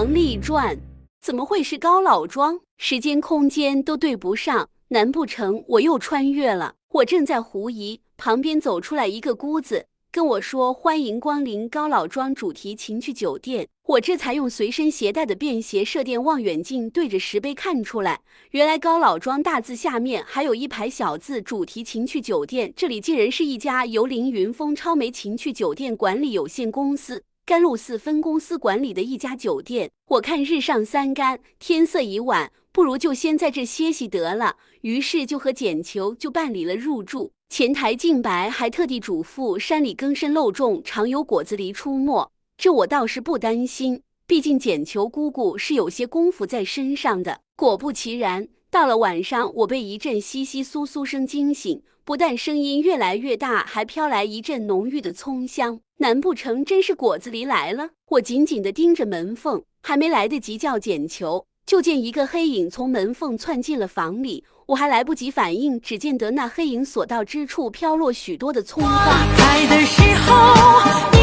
王丽传》，怎么会是高老庄？时间空间都对不上，难不成我又穿越了？我正在狐疑，旁边走出来一个姑子。跟我说欢迎光临高老庄主题情趣酒店，我这才用随身携带的便携射电望远镜对着石碑看出来，原来高老庄大字下面还有一排小字“主题情趣酒店”，这里竟然是一家由凌云峰超媒情趣酒店管理有限公司甘露寺分公司管理的一家酒店。我看日上三竿，天色已晚，不如就先在这歇息得了，于是就和简求就办理了入住。前台静白还特地嘱咐，山里更深漏重，常有果子狸出没。这我倒是不担心，毕竟简求姑姑是有些功夫在身上的。果不其然，到了晚上，我被一阵窸窸窣窣声惊醒，不但声音越来越大，还飘来一阵浓郁的葱香。难不成真是果子狸来了？我紧紧地盯着门缝，还没来得及叫捡球。就见一个黑影从门缝窜进了房里，我还来不及反应，只见得那黑影所到之处飘落许多的葱花。开的时候你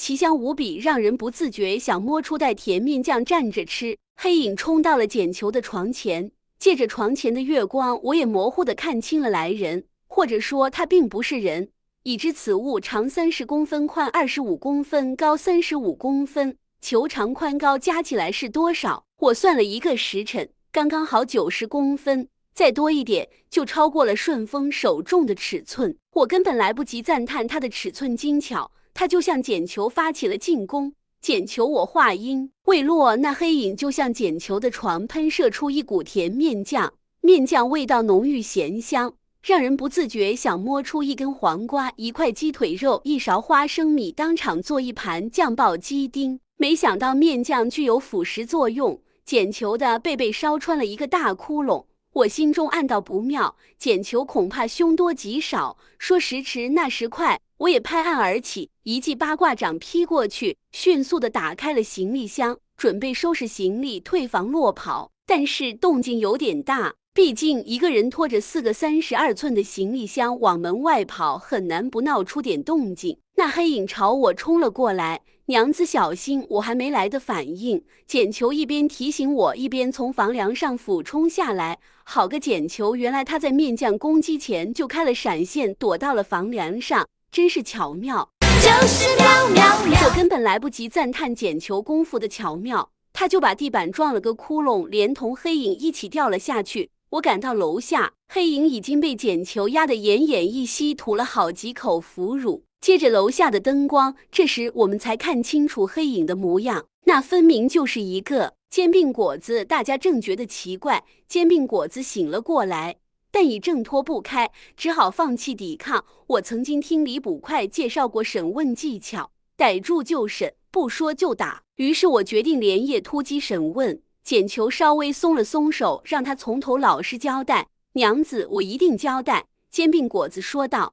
奇香无比，让人不自觉想摸出袋甜面酱蘸着吃。黑影冲到了简球的床前，借着床前的月光，我也模糊的看清了来人，或者说他并不是人。已知此物长三十公分，宽二十五公分，高三十五公分。球长宽高加起来是多少？我算了一个时辰，刚刚好九十公分，再多一点就超过了顺丰手重的尺寸。我根本来不及赞叹它的尺寸精巧，他就像捡球发起了进攻。捡球，我话音未落，那黑影就像捡球的床喷射出一股甜面酱，面酱味道浓郁咸香，让人不自觉想摸出一根黄瓜、一块鸡腿肉、一勺花生米，当场做一盘酱爆鸡丁。没想到面酱具有腐蚀作用，捡球的背被烧穿了一个大窟窿。我心中暗道不妙，捡球恐怕凶多吉少。说时迟，那时快，我也拍案而起，一记八卦掌劈过去，迅速的打开了行李箱，准备收拾行李退房落跑。但是动静有点大，毕竟一个人拖着四个三十二寸的行李箱往门外跑，很难不闹出点动静。那黑影朝我冲了过来。娘子小心！我还没来得反应，捡球一边提醒我，一边从房梁上俯冲下来。好个捡球！原来他在面将攻击前就开了闪现，躲到了房梁上，真是巧妙，就是妙妙妙！我根本来不及赞叹捡球功夫的巧妙，他就把地板撞了个窟窿，连同黑影一起掉了下去。我赶到楼下，黑影已经被捡球压得奄奄一息，吐了好几口腐乳。接着楼下的灯光，这时我们才看清楚黑影的模样，那分明就是一个煎饼果子。大家正觉得奇怪，煎饼果子醒了过来，但已挣脱不开，只好放弃抵抗。我曾经听李捕快介绍过审问技巧，逮住就审，不说就打。于是我决定连夜突击审问。简求稍微松了松手，让他从头老实交代。娘子，我一定交代。煎饼果子说道。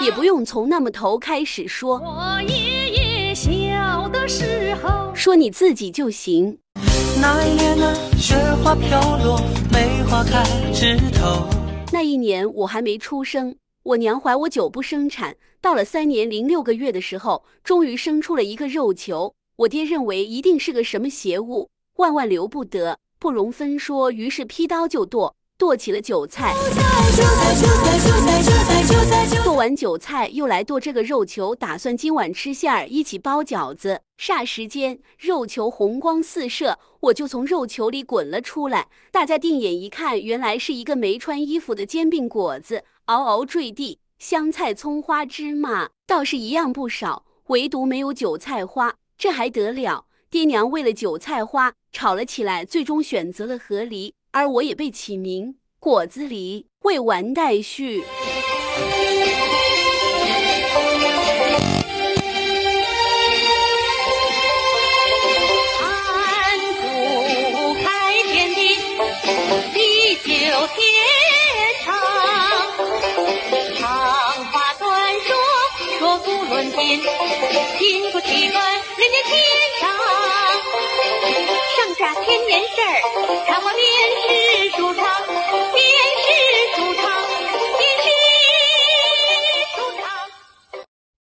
也不用从那么头开始说，我爷爷小的时候，说你自己就行。那一年呢，雪花飘落，梅花开枝头。那一年我还没出生，我娘怀我久不生产，到了三年零六个月的时候，终于生出了一个肉球。我爹认为一定是个什么邪物，万万留不得，不容分说，于是劈刀就剁。剁起了韭菜，剁完韭菜又来剁这个肉球，打算今晚吃馅儿一起包饺子。霎时间，肉球红光四射，我就从肉球里滚了出来。大家定眼一看，原来是一个没穿衣服的煎饼果子，嗷嗷坠地。香菜、葱花、芝麻倒是一样不少，唯独没有韭菜花，这还得了？爹娘为了韭菜花吵了起来，最终选择了和离。而我也被起名果子狸，未完待续。盘古开天地，地久天长。长话短说，说古论今，今出奇观，人间天